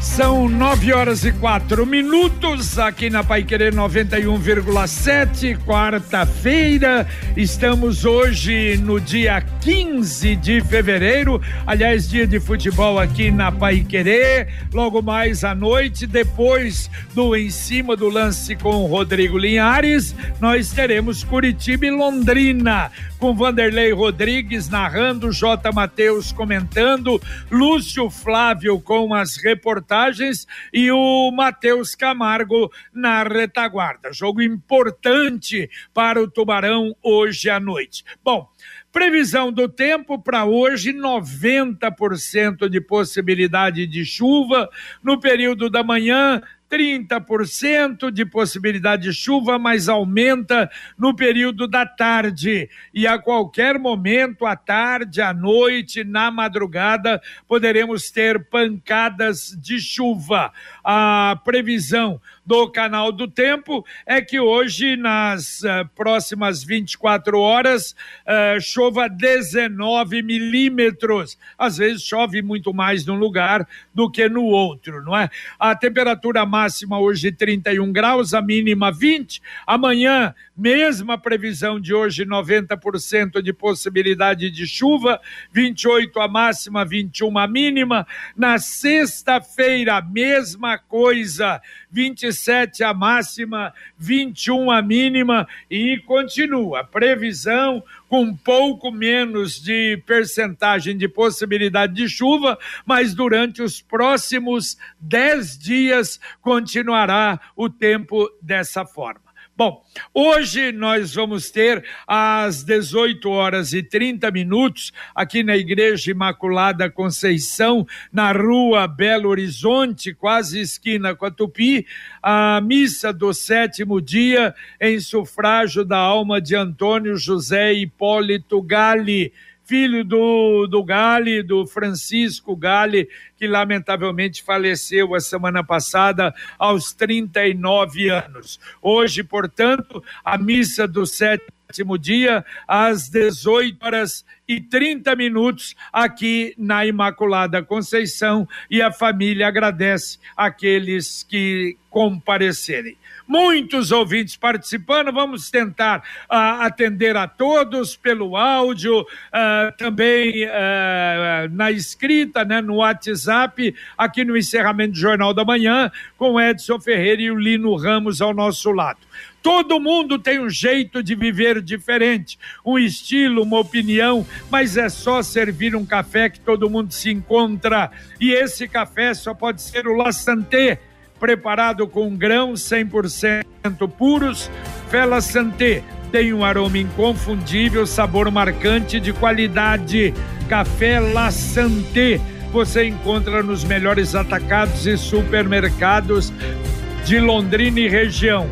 São nove horas e quatro minutos aqui na Pai Querer 91,7, quarta-feira. Estamos hoje no dia 15 de fevereiro, aliás, dia de futebol aqui na Pai Querer. Logo mais à noite, depois do em cima do lance com o Rodrigo Linhares, nós teremos Curitiba e Londrina com Vanderlei Rodrigues narrando, J. Matheus comentando, Lúcio Flávio com as reportagens e o Matheus Camargo na retaguarda. Jogo importante para o Tubarão hoje à noite. Bom, Previsão do tempo para hoje: 90% de possibilidade de chuva. No período da manhã, 30% de possibilidade de chuva, mas aumenta no período da tarde. E a qualquer momento, à tarde, à noite, na madrugada, poderemos ter pancadas de chuva. A previsão do canal do tempo é que hoje, nas uh, próximas 24 horas, uh, chova 19 milímetros. Às vezes chove muito mais num lugar do que no outro, não é? A temperatura máxima hoje 31 graus, a mínima 20. Amanhã, mesma previsão de hoje, 90% de possibilidade de chuva, 28 a máxima, 21 a mínima. Na sexta-feira, mesma coisa, 27 a máxima, 21 a mínima e continua. Previsão com pouco menos de percentagem de possibilidade de chuva, mas durante os próximos 10 dias continuará o tempo dessa forma. Bom, hoje nós vamos ter às 18 horas e 30 minutos, aqui na Igreja Imaculada Conceição, na rua Belo Horizonte, quase esquina com a Tupi, a missa do sétimo dia em sufrágio da alma de Antônio José Hipólito Gali filho do, do Gale, do Francisco Gale, que lamentavelmente faleceu a semana passada aos 39 anos. Hoje, portanto, a missa do sétimo dia, às 18 horas e 30 minutos, aqui na Imaculada Conceição, e a família agradece aqueles que comparecerem muitos ouvintes participando. Vamos tentar uh, atender a todos pelo áudio, uh, também uh, na escrita, né, no WhatsApp, aqui no encerramento do Jornal da Manhã, com Edson Ferreira e o Lino Ramos ao nosso lado. Todo mundo tem um jeito de viver diferente, um estilo, uma opinião, mas é só servir um café que todo mundo se encontra. E esse café só pode ser o La Santé preparado com grãos 100% puros. Fela Santé tem um aroma inconfundível, sabor marcante de qualidade. Café La Santé você encontra nos melhores atacados e supermercados de Londrina e região.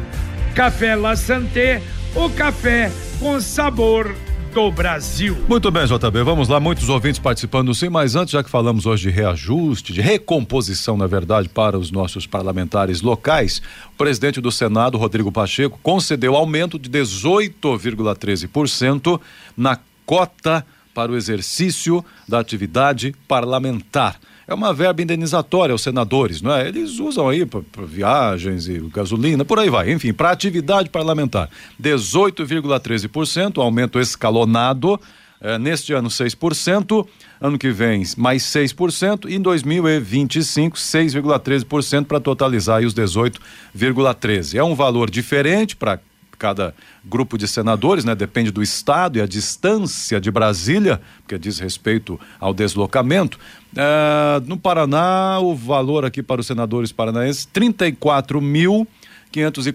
Café La Santé, o café com sabor do Brasil. Muito bem, JB, vamos lá, muitos ouvintes participando sim, mas antes, já que falamos hoje de reajuste, de recomposição, na verdade, para os nossos parlamentares locais, o presidente do Senado, Rodrigo Pacheco, concedeu aumento de 18,13% na cota para o exercício da atividade parlamentar é uma verba indenizatória aos senadores, não é? Eles usam aí para viagens e gasolina, por aí vai. Enfim, para atividade parlamentar, 18,13%, aumento escalonado. É, neste ano 6%, ano que vem mais 6% e em 2025 6,13% para totalizar os 18,13. É um valor diferente para cada grupo de senadores, né? Depende do estado e a distância de Brasília, porque diz respeito ao deslocamento. É, no Paraná, o valor aqui para os senadores paranaenses, trinta e quatro mil quinhentos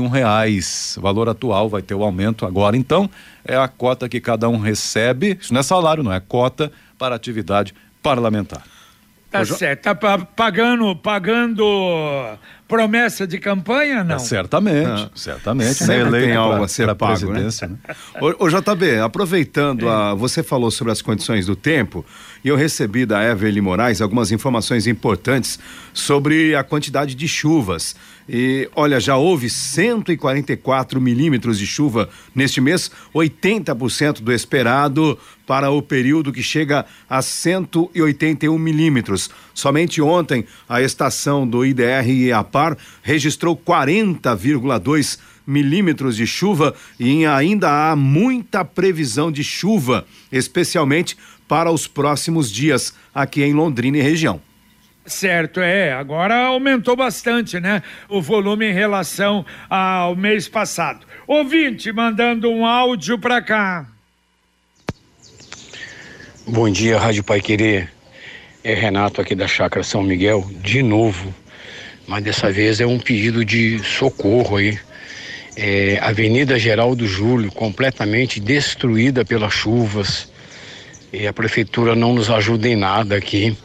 um reais. O valor atual vai ter o aumento agora. Então, é a cota que cada um recebe. Isso não é salário, não é cota para atividade parlamentar. Tá certo, tá pagando, pagando promessa de campanha, não? É, certamente, ah. certamente. Sempre tem algo pra, a ser pago, né? né? ô, ô, JB, aproveitando, é. a, você falou sobre as condições do tempo e eu recebi da Evelyn Moraes algumas informações importantes sobre a quantidade de chuvas. E olha, já houve 144 milímetros de chuva neste mês, 80% do esperado para o período que chega a 181 milímetros. Somente ontem, a estação do IDR e APAR registrou 40,2 milímetros de chuva e ainda há muita previsão de chuva, especialmente para os próximos dias aqui em Londrina e região. Certo, é. Agora aumentou bastante, né? O volume em relação ao mês passado. Ouvinte mandando um áudio para cá. Bom dia, Rádio Pai Querer. É Renato aqui da Chácara São Miguel, de novo. Mas dessa vez é um pedido de socorro aí. É, Avenida Geraldo Júlio, completamente destruída pelas chuvas. E a prefeitura não nos ajuda em nada aqui.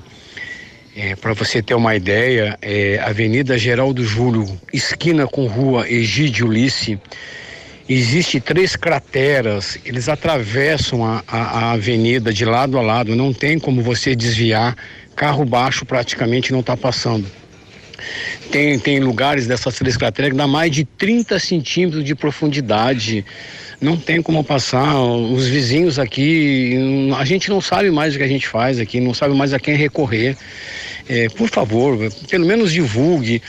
É, Para você ter uma ideia, é, Avenida Geraldo Júlio, esquina com rua Egídio Ulisses, existe três crateras, eles atravessam a, a, a, avenida de lado a lado, não tem como você desviar, carro baixo praticamente não está passando. Tem, tem lugares dessas três crateras que dá mais de 30 centímetros de profundidade não tem como passar. Os vizinhos aqui, a gente não sabe mais o que a gente faz aqui, não sabe mais a quem recorrer. É, por favor, pelo menos divulgue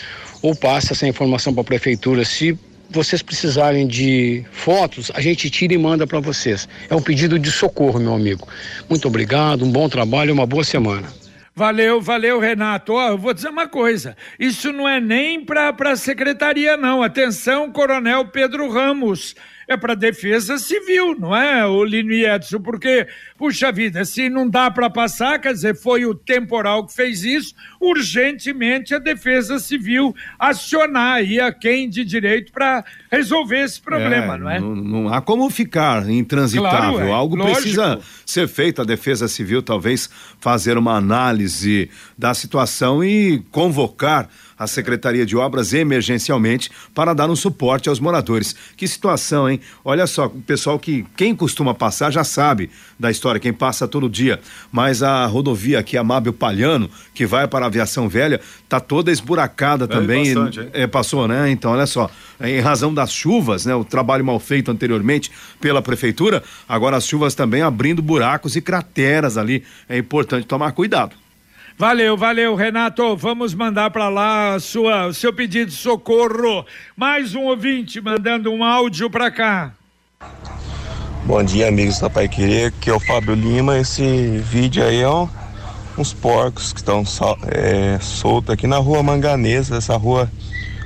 ou passe essa informação para a prefeitura. Se vocês precisarem de fotos, a gente tira e manda para vocês. É um pedido de socorro, meu amigo. Muito obrigado, um bom trabalho uma boa semana. Valeu, valeu, Renato. Ó, eu vou dizer uma coisa: isso não é nem para a secretaria, não. Atenção, Coronel Pedro Ramos é para defesa civil, não é, o Lino Edson? Porque, puxa vida, se não dá para passar, quer dizer, foi o temporal que fez isso, urgentemente a defesa civil acionar aí a quem de direito para resolver esse problema, é, não é? Não, não, há como ficar intransitável. Claro, é, Algo lógico. precisa ser feito. A defesa civil talvez fazer uma análise da situação e convocar a Secretaria de Obras emergencialmente para dar um suporte aos moradores. Que situação, hein? Olha só, o pessoal que quem costuma passar já sabe da história, quem passa todo dia, mas a rodovia aqui Amável Palhano, que vai para a Aviação Velha, tá toda esburacada é também. Bastante, é, passou, né? Então, olha só, em razão das chuvas, né, o trabalho mal feito anteriormente pela prefeitura, agora as chuvas também abrindo buracos e crateras ali. É importante tomar cuidado. Valeu, valeu, Renato. Vamos mandar para lá sua, o seu pedido de socorro. Mais um ouvinte mandando um áudio para cá. Bom dia, amigos da Pai Querer. Aqui é o Fábio Lima. Esse vídeo aí é um, uns porcos que estão é, soltos aqui na rua Manganesa. Essa rua,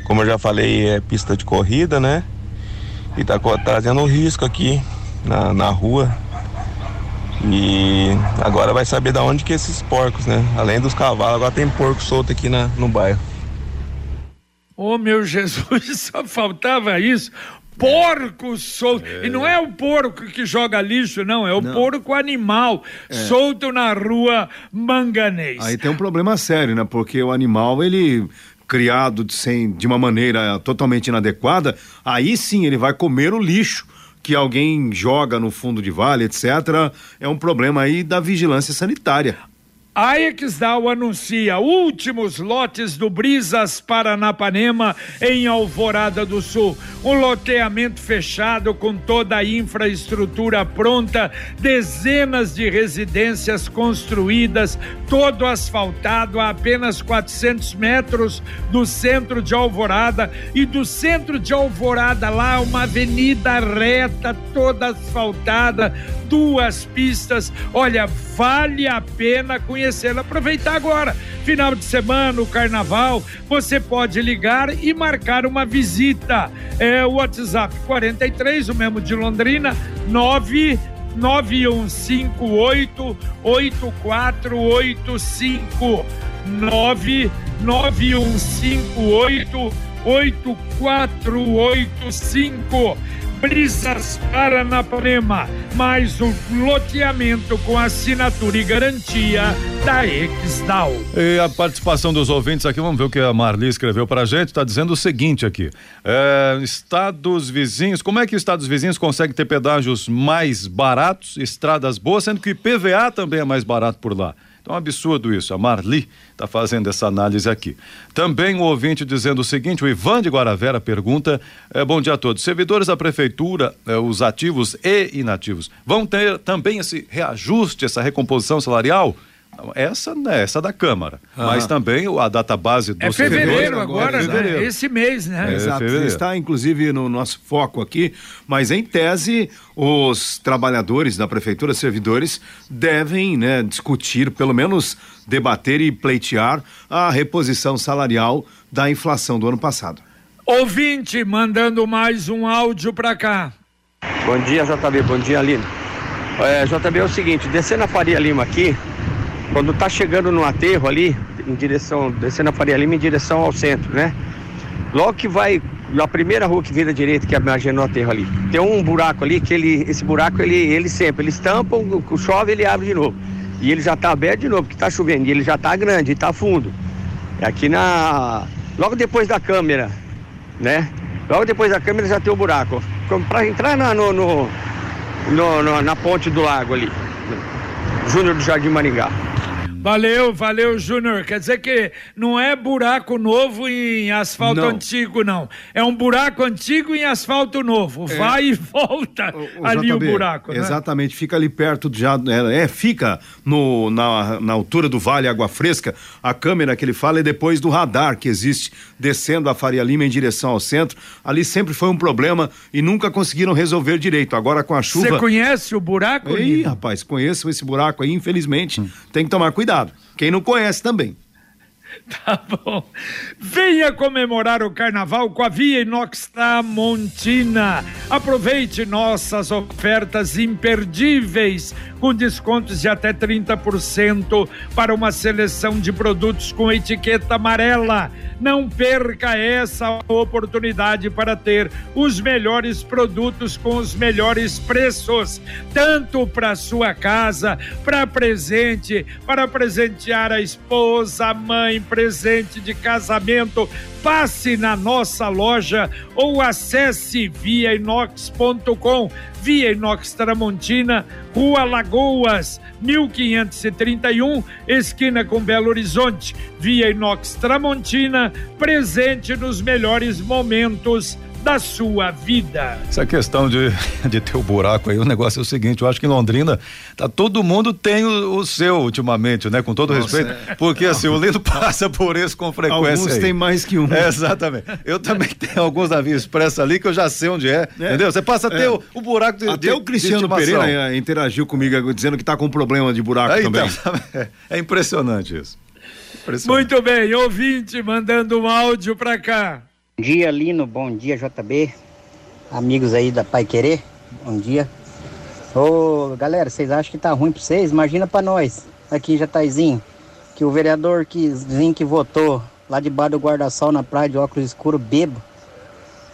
como eu já falei, é pista de corrida, né? E tá trazendo risco aqui na, na rua e agora vai saber da onde que esses porcos, né? Além dos cavalos, agora tem porco solto aqui na, no bairro. Ô oh, meu Jesus, só faltava isso. Porco solto. É. E não é o porco que joga lixo, não, é o não. porco animal é. solto na rua Manganês. Aí tem um problema sério, né? Porque o animal, ele criado de, sem, de uma maneira totalmente inadequada, aí sim ele vai comer o lixo que alguém joga no fundo de vale, etc., é um problema aí da vigilância sanitária. A Exdal anuncia últimos lotes do Brisas Paranapanema em Alvorada do Sul. Um loteamento fechado com toda a infraestrutura pronta, dezenas de residências construídas, todo asfaltado a apenas 400 metros do centro de Alvorada e do centro de Alvorada lá uma avenida reta, toda asfaltada, duas pistas. Olha, vale a pena conhecê-la. Aproveitar agora, final de semana, o carnaval, você pode ligar e marcar uma visita. É o WhatsApp 43, o mesmo de Londrina, 9 9158 8485 99158 8485 Brisas Paranapanema, mais um loteamento com assinatura e garantia da Exdal. E a participação dos ouvintes aqui, vamos ver o que a Marli escreveu pra gente, está dizendo o seguinte aqui, é, estados vizinhos, como é que estados vizinhos conseguem ter pedágios mais baratos, estradas boas, sendo que PVA também é mais barato por lá? É um absurdo isso. A Marli está fazendo essa análise aqui. Também o ouvinte dizendo o seguinte: o Ivan de Guaravera pergunta: eh, bom dia a todos. Servidores da prefeitura, eh, os ativos e inativos, vão ter também esse reajuste, essa recomposição salarial? Essa, né, essa da Câmara. Ah. Mas também a data base do É fevereiro agora, é fevereiro. Né? Esse mês, né? É, Exato. Está, inclusive, no nosso foco aqui, mas em tese, os trabalhadores da prefeitura, servidores, devem né, discutir, pelo menos debater e pleitear a reposição salarial da inflação do ano passado. Ouvinte mandando mais um áudio para cá. Bom dia, JB. Bom dia, Aline. É, JB é o seguinte, descendo a Faria Lima aqui, quando tá chegando no aterro ali, em direção, descendo a Faria Lima em direção ao centro, né? Logo que vai, na primeira rua que vira direita, que é a margem no aterro ali, tem um buraco ali que ele, esse buraco ele, ele sempre, ele estampa, chove ele abre de novo. E ele já tá aberto de novo, porque tá chovendo, e ele já tá grande, tá fundo. É aqui na. Logo depois da câmera, né? Logo depois da câmera já tem o buraco. Para entrar na, no, no, no, na ponte do lago ali. Júnior do Jardim Maringá. Valeu, valeu, Júnior. Quer dizer que não é buraco novo em asfalto não. antigo, não. É um buraco antigo em asfalto novo. É. Vai e volta o, o ali JB, o buraco. Né? Exatamente, fica ali perto já. É, é, fica no, na, na altura do Vale Água Fresca. A câmera que ele fala é depois do radar que existe descendo a Faria Lima em direção ao centro. Ali sempre foi um problema e nunca conseguiram resolver direito. Agora com a chuva. Você conhece o buraco? Ih, rapaz, conheço esse buraco aí, infelizmente. Hum. Tem que tomar cuidado cuidado. Quem não conhece também. Tá bom. Venha comemorar o carnaval com a Via Inox Tramontina. Aproveite nossas ofertas imperdíveis com descontos de até 30% para uma seleção de produtos com etiqueta amarela. Não perca essa oportunidade para ter os melhores produtos com os melhores preços, tanto para sua casa, para presente, para presentear a esposa, a mãe, presente de casamento. Passe na nossa loja ou acesse viainox.com Via Inox Tramontina, Rua Lagoas, 1531, esquina com Belo Horizonte. Via Inox Tramontina, presente nos melhores momentos da sua vida. Essa questão de, de ter o buraco aí, o negócio é o seguinte, eu acho que em Londrina tá, todo mundo tem o, o seu ultimamente, né? Com todo Nossa, respeito, é. porque assim, o Lindo passa por isso com frequência Alguns aí. tem mais que um. É, exatamente. Eu também tenho alguns navios expressos ali que eu já sei onde é, é. entendeu? Você passa a ter é. o, o, buraco de Até de, o Cristiano Pereira é, interagiu comigo dizendo que tá com problema de buraco aí, também. Então, é impressionante isso. Impressionante. Muito bem, ouvinte mandando um áudio para cá. Bom dia, Lino. Bom dia, JB. Amigos aí da Pai Querer. Bom dia. Ô, galera, vocês acham que tá ruim pra vocês? Imagina pra nós, aqui em Jataizinho, que o vereador que, que votou lá debaixo do guarda-sol na praia de óculos escuro, bebo,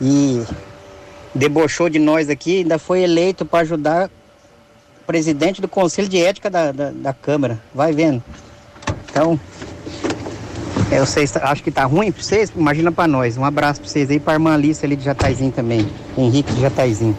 e debochou de nós aqui, ainda foi eleito para ajudar o presidente do Conselho de Ética da, da, da Câmara. Vai vendo. Então, eu sei, acho que tá ruim pra vocês, imagina pra nós. Um abraço pra vocês aí, pra irmã Alice ali de Jataizinho também. Henrique de Jataizinho.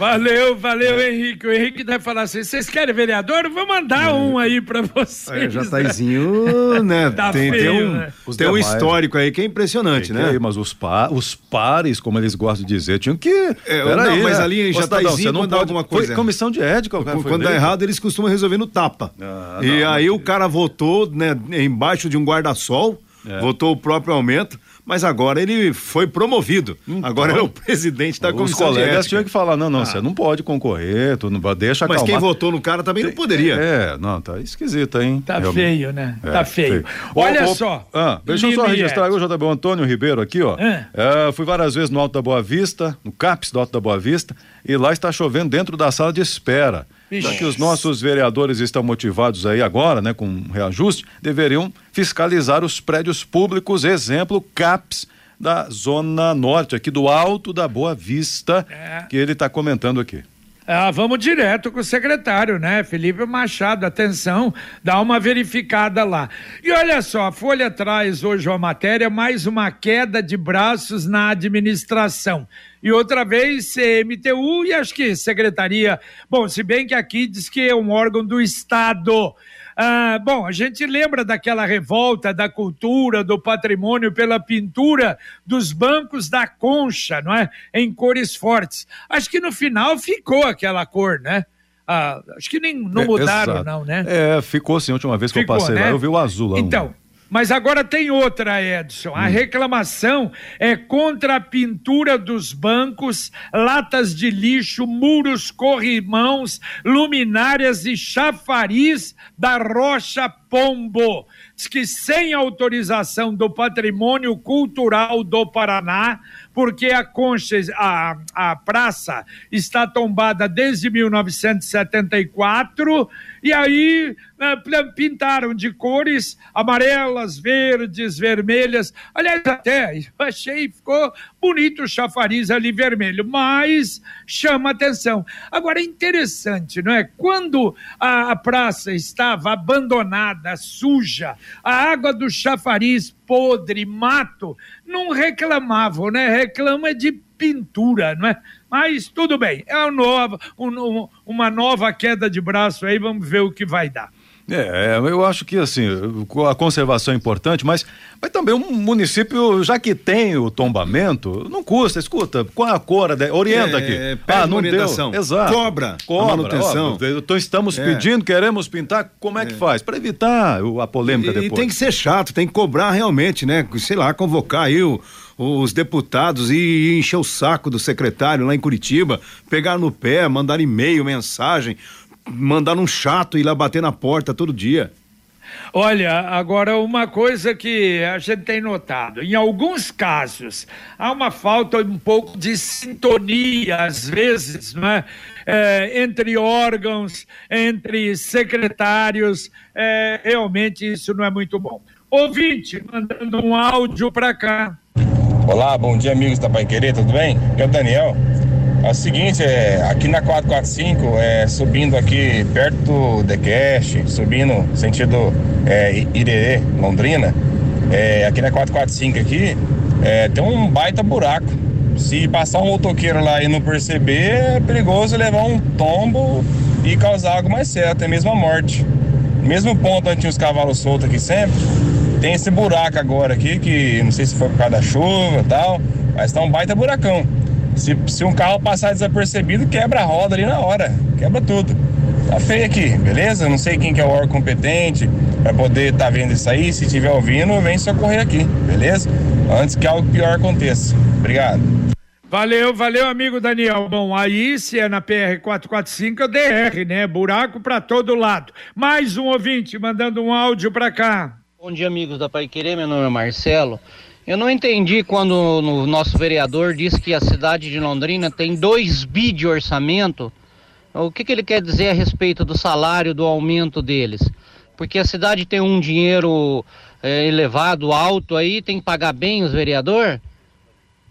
Valeu, valeu, Henrique. O Henrique deve falar assim: vocês querem vereador? Vou mandar é. um aí pra vocês. É, Jataizinho, né? tá tem, feio, tem, um, né? tem um histórico aí que é impressionante, né? Aí, mas os, pa, os pares, como eles gostam de dizer, tinham que. É, não, aí, mas né? ali em Jataizinho, não, dá alguma coisa. Foi comissão de ética, o cara Quando dá errado, eles costumam resolver no tapa. Ah, e não, aí o cara votou, né, embaixo de um guarda-sol é. votou o próprio aumento, mas agora ele foi promovido. Então, agora é o presidente da comissão. Os colegas tinham que falar: não, não, ah. você não pode concorrer, tu não deixa Mas quem votou no cara também não poderia. É, não, tá esquisito, hein? Tá Realmente. feio, né? É, tá feio. feio. Olha só. Ah, deixa eu só registrar o JB Antônio Ribeiro aqui, ó. É. É, fui várias vezes no Alto da Boa Vista, no CAPS do Alto da Boa Vista, e lá está chovendo dentro da sala de espera. Já que os nossos vereadores estão motivados aí agora, né, com reajuste, deveriam fiscalizar os prédios públicos, exemplo, CAPS, da Zona Norte, aqui do Alto da Boa Vista, é. que ele está comentando aqui. Ah, vamos direto com o secretário, né? Felipe Machado, atenção, dá uma verificada lá. E olha só, a Folha traz hoje uma matéria, mais uma queda de braços na administração. E outra vez CMTU e acho que secretaria. Bom, se bem que aqui diz que é um órgão do Estado. Ah, bom, a gente lembra daquela revolta da cultura, do patrimônio pela pintura dos bancos da concha, não é? Em cores fortes. Acho que no final ficou aquela cor, né? Ah, acho que nem não é, mudaram, não, né? É, ficou sim, a última vez que ficou, eu passei né? lá, eu vi o azul lá. Então, mas agora tem outra, Edson. A hum. reclamação é contra a pintura dos bancos, latas de lixo, muros, corrimãos, luminárias e chafariz da Rocha Pombo. Diz que sem autorização do Patrimônio Cultural do Paraná, porque a concha, a, a praça está tombada desde 1974 e aí né, pintaram de cores amarelas, verdes, vermelhas. Aliás, até achei ficou bonito o chafariz ali vermelho, mas chama atenção. Agora é interessante, não é? Quando a, a praça estava abandonada, suja, a água do chafariz podre, mato, não reclamavam, né? Reclama de pintura, não é? Mas tudo bem, é uma nova, um, uma nova queda de braço aí, vamos ver o que vai dar. É, eu acho que assim, a conservação é importante, mas, mas também um município, já que tem o tombamento, não custa, escuta, qual é a cor, orienta é, aqui. ah, não orientação. deu. Exato. Cobra, Cobra manutenção. Ó, então estamos é. pedindo, queremos pintar, como é que é. faz? Para evitar a polêmica e, depois. E tem que ser chato, tem que cobrar realmente, né? Sei lá, convocar aí o os deputados e encher o saco do secretário lá em Curitiba, pegar no pé, mandar e-mail, mensagem, mandar um chato ir lá bater na porta todo dia. Olha, agora uma coisa que a gente tem notado, em alguns casos há uma falta um pouco de sintonia, às vezes, né? É, entre órgãos, entre secretários, é, realmente isso não é muito bom. Ouvinte, mandando um áudio para cá. Olá, bom dia amigos da Pai Querer, tudo bem? Eu, Daniel, é o seguinte, é, aqui na 445, é, subindo aqui perto do Decast, subindo sentido é, Irerê, Londrina, é, aqui na 445 aqui, é, tem um baita buraco. Se passar um motoqueiro lá e não perceber, é perigoso levar um tombo e causar algo mais sério, até mesmo a morte. Mesmo ponto onde tinha os cavalos soltos aqui sempre, tem esse buraco agora aqui, que não sei se foi por causa da chuva e tal, mas tá um baita buracão. Se, se um carro passar desapercebido, quebra a roda ali na hora, quebra tudo. Tá feio aqui, beleza? Não sei quem que é o órgão competente para poder estar tá vendo isso aí. Se estiver ouvindo, vem socorrer aqui, beleza? Antes que algo pior aconteça. Obrigado. Valeu, valeu, amigo Daniel. Bom, aí se é na PR 445 é DR, né? Buraco para todo lado. Mais um ouvinte mandando um áudio para cá. Bom dia, amigos da Pai Querer. Meu nome é Marcelo. Eu não entendi quando o nosso vereador disse que a cidade de Londrina tem 2 bi de orçamento. O que, que ele quer dizer a respeito do salário, do aumento deles? Porque a cidade tem um dinheiro é, elevado, alto aí, tem que pagar bem os vereadores?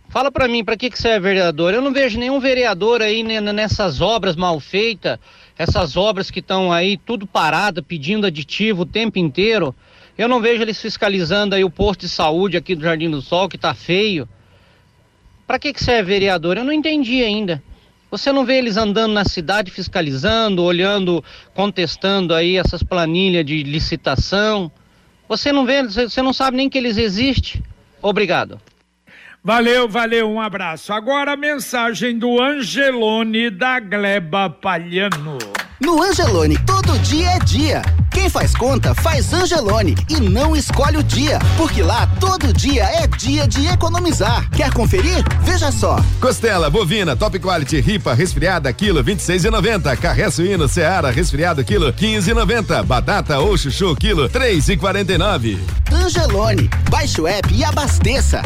Fala para mim, para que, que você é vereador? Eu não vejo nenhum vereador aí nessas obras mal feitas, essas obras que estão aí tudo parada, pedindo aditivo o tempo inteiro. Eu não vejo eles fiscalizando aí o posto de saúde aqui do Jardim do Sol, que tá feio. Para que que serve vereador? Eu não entendi ainda. Você não vê eles andando na cidade fiscalizando, olhando, contestando aí essas planilhas de licitação? Você não vê, você não sabe nem que eles existem? Obrigado. Valeu, valeu, um abraço. Agora a mensagem do Angelone da Gleba Palhano. No Angelone, todo dia é dia. Quem faz conta, faz Angelone e não escolhe o dia, porque lá todo dia é dia de economizar. Quer conferir? Veja só. Costela bovina top quality ripa resfriada quilo 26,90. Carré suíno Seara resfriado quilo 15,90. Batata ou chuchu quilo 3,49. Angelone, baixe o app e abasteça.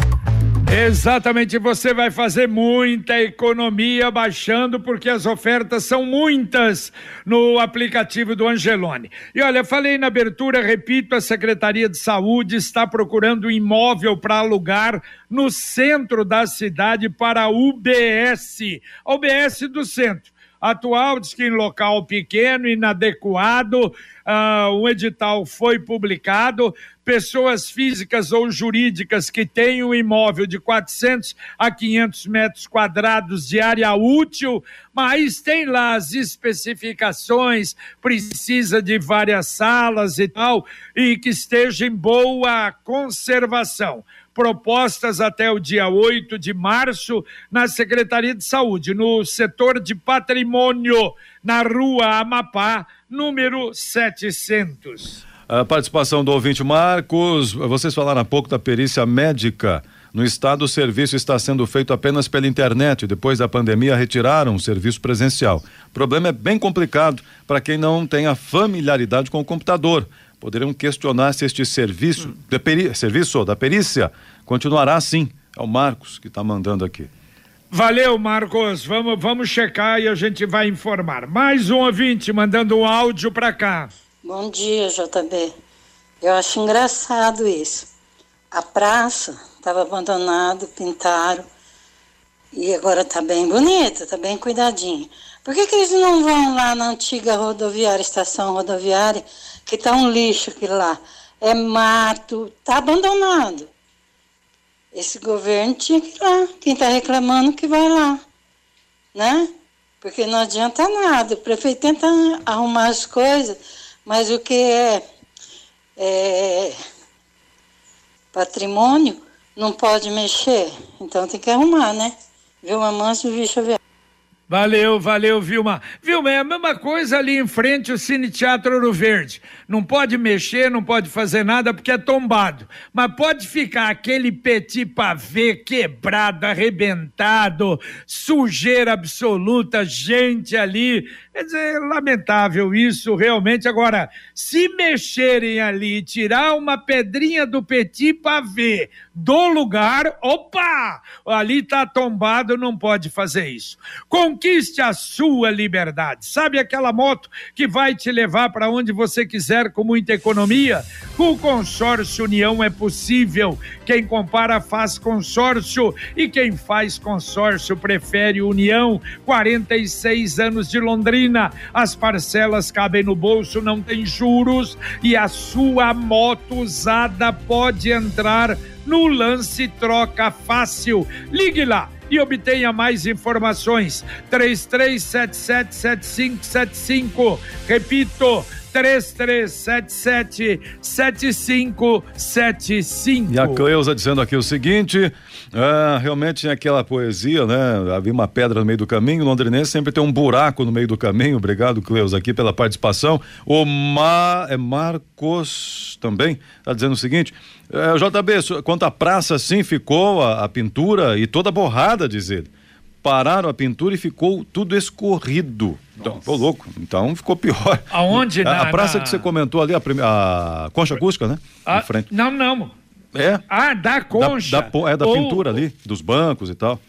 Exatamente, você vai fazer muita economia baixando porque as ofertas são muitas no aplicativo do Angelone. E olha, falei na abertura, repito, a Secretaria de Saúde está procurando imóvel para alugar no centro da cidade para a UBS, a UBS do centro atual, diz que em local pequeno, inadequado, uh, um edital foi publicado, pessoas físicas ou jurídicas que têm um imóvel de 400 a 500 metros quadrados de área útil, mas tem lá as especificações, precisa de várias salas e tal, e que esteja em boa conservação propostas até o dia 8 de março na Secretaria de Saúde, no setor de patrimônio, na rua Amapá, número 700. A participação do ouvinte Marcos, vocês falaram há pouco da perícia médica. No estado, o serviço está sendo feito apenas pela internet. Depois da pandemia, retiraram o serviço presencial. O problema é bem complicado para quem não tem a familiaridade com o computador poderiam questionar se este serviço, hum. de peri, serviço da perícia continuará assim. É o Marcos que está mandando aqui. Valeu, Marcos. Vamos, vamos checar e a gente vai informar. Mais um ouvinte mandando um áudio para cá. Bom dia, JB. Eu acho engraçado isso. A praça estava abandonada, pintaram e agora está bem bonita, está bem cuidadinha. Por que, que eles não vão lá na antiga rodoviária, estação rodoviária, que tá um lixo aquilo lá? É mato, tá abandonado. Esse governo tinha que ir lá. Quem está reclamando que vai lá. Né? Porque não adianta nada. O prefeito tenta arrumar as coisas, mas o que é, é patrimônio não pode mexer. Então tem que arrumar, né? Viu uma mansa e o bicho vier. Valeu, valeu, Vilma. Vilma, é a mesma coisa ali em frente ao Cine Teatro Ouro Verde. Não pode mexer, não pode fazer nada porque é tombado. Mas pode ficar aquele petit pavê quebrado, arrebentado, sujeira absoluta, gente ali. Quer dizer, lamentável isso, realmente. Agora, se mexerem ali tirar uma pedrinha do petit pavê do lugar, opa! Ali tá tombado, não pode fazer isso. Conquiste a sua liberdade. Sabe aquela moto que vai te levar para onde você quiser com muita economia? Com o consórcio União é possível. Quem compara faz consórcio e quem faz consórcio prefere União. 46 anos de Londrina. As parcelas cabem no bolso, não tem juros e a sua moto usada pode entrar no lance troca fácil. Ligue lá e obtenha mais informações. 33777575. Repito, 3377-7575. E a Cleusa dizendo aqui o seguinte: ah, realmente tinha aquela poesia, né? Havia uma pedra no meio do caminho. O londrinense sempre tem um buraco no meio do caminho. Obrigado, Cleusa, aqui pela participação. O Ma... é Marcos também está dizendo o seguinte: é, JB, quanto à praça, sim, ficou a, a pintura e toda borrada, diz ele pararam a pintura e ficou tudo escorrido. Então, tô louco. Então ficou pior. Aonde? Na, a praça na... que você comentou ali, a, prime... a Concha Acústica, né? Ah, frente. Não, não. É. Ah, da concha. Da, da, é da Ou... pintura ali, dos bancos e tal.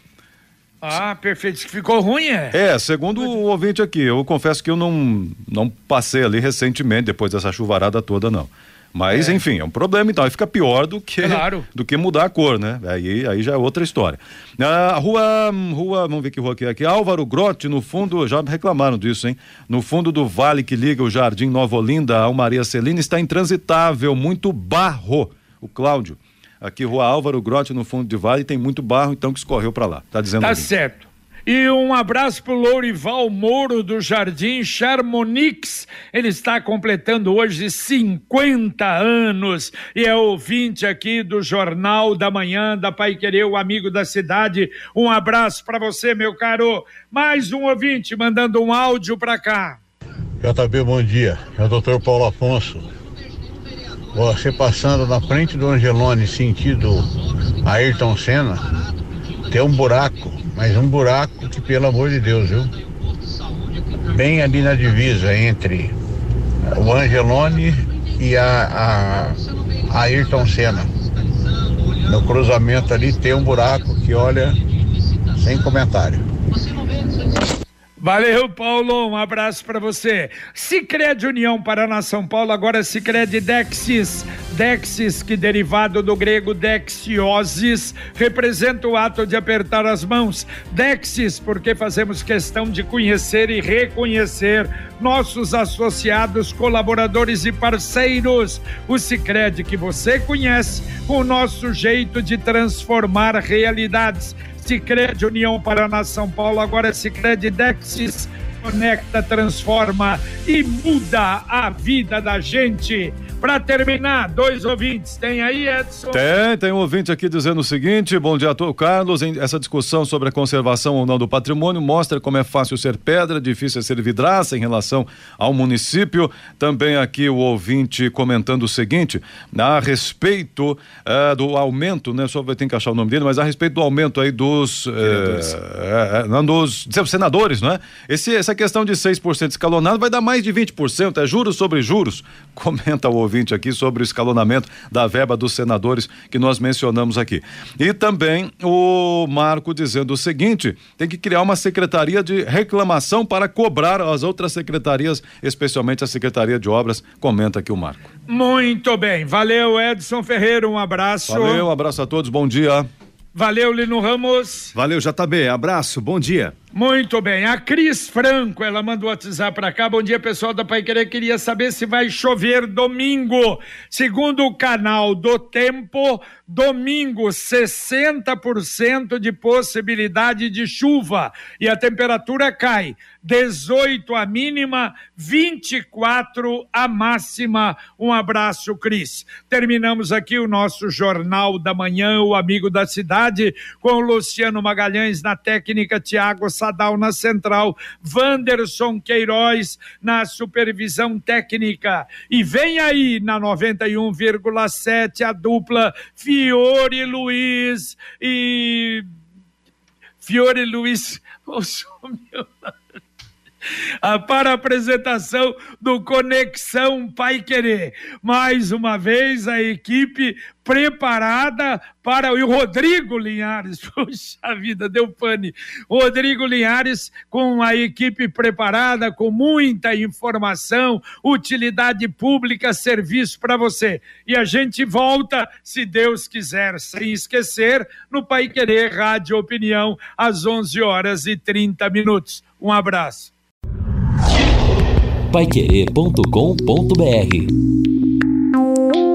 Ah, perfeito. Ficou ruim, é? É, segundo o ouvinte aqui, eu confesso que eu não, não passei ali recentemente, depois dessa chuvarada toda, não. Mas, é. enfim, é um problema, então. Aí fica pior do que, claro. do que mudar a cor, né? Aí, aí já é outra história. A rua, rua, vamos ver que rua aqui é aqui. Álvaro Grotti, no fundo, já reclamaram disso, hein? No fundo do vale que liga o Jardim Nova Olinda ao Maria Celina está intransitável, muito barro. O Cláudio. Aqui, rua Álvaro Grotti, no fundo de vale, tem muito barro, então que escorreu para lá. Tá dizendo Tá ali. certo. E um abraço para o Lourival Moro do Jardim Charmonix. Ele está completando hoje 50 anos e é ouvinte aqui do Jornal da Manhã da Pai Querer, o amigo da cidade. Um abraço para você, meu caro. Mais um ouvinte mandando um áudio para cá. JB, bom dia. É o doutor Paulo Afonso. Você passando na frente do Angelone, sentido Ayrton Senna, tem um buraco mas um buraco que, pelo amor de Deus, viu? Bem ali na divisa entre o Angelone e a, a, a Ayrton Senna. no cruzamento ali tem um buraco que olha sem comentário. Valeu, Paulo. Um abraço para você. Sicredi União Paraná São Paulo, agora Sicredi Dexis. Dexis, que derivado do grego dexiosis, representa o ato de apertar as mãos. Dexis, porque fazemos questão de conhecer e reconhecer nossos associados, colaboradores e parceiros. O Sicredi que você conhece, o nosso jeito de transformar realidades. Sicredi União Paraná São Paulo, agora é Sicredi Dexis conecta, transforma e muda a vida da gente. Para terminar, dois ouvintes. Tem aí, Edson? Tem, tem um ouvinte aqui dizendo o seguinte: bom dia a todos. Carlos, essa discussão sobre a conservação ou não do patrimônio mostra como é fácil ser pedra, difícil é ser vidraça em relação ao município. Também aqui o ouvinte comentando o seguinte: a respeito uh, do aumento, né? Só vai ter que achar o nome dele, mas a respeito do aumento aí dos. Uh, não, dos senadores, não é? Esse, essa questão de 6% escalonado vai dar mais de 20%, é juros sobre juros. Comenta o ouvinte aqui sobre o escalonamento da verba dos senadores que nós mencionamos aqui. E também o Marco dizendo o seguinte: tem que criar uma secretaria de reclamação para cobrar as outras secretarias, especialmente a Secretaria de Obras. Comenta aqui o Marco. Muito bem. Valeu, Edson Ferreira. Um abraço. Valeu, um abraço a todos. Bom dia. Valeu, Lino Ramos. Valeu, JB. Abraço. Bom dia. Muito bem. A Cris Franco, ela mandou WhatsApp para cá. Bom dia, pessoal da Pai Querer. Queria saber se vai chover domingo. Segundo o canal do Tempo, domingo 60% de possibilidade de chuva e a temperatura cai. 18 a mínima, 24 a máxima. Um abraço, Cris. Terminamos aqui o nosso Jornal da Manhã, o Amigo da Cidade, com Luciano Magalhães na técnica, Tiago Sadal na central, Wanderson Queiroz na supervisão técnica. E vem aí na 91,7 a dupla Fiore Luiz e. Fiore Luiz. Oh, sumiu para a apresentação do Conexão Pai Querer. Mais uma vez, a equipe preparada para o Rodrigo Linhares. Puxa vida, deu pane. Rodrigo Linhares com a equipe preparada, com muita informação, utilidade pública, serviço para você. E a gente volta, se Deus quiser, sem esquecer, no Pai Querer Rádio Opinião, às 11 horas e 30 minutos. Um abraço paiquerê.com.br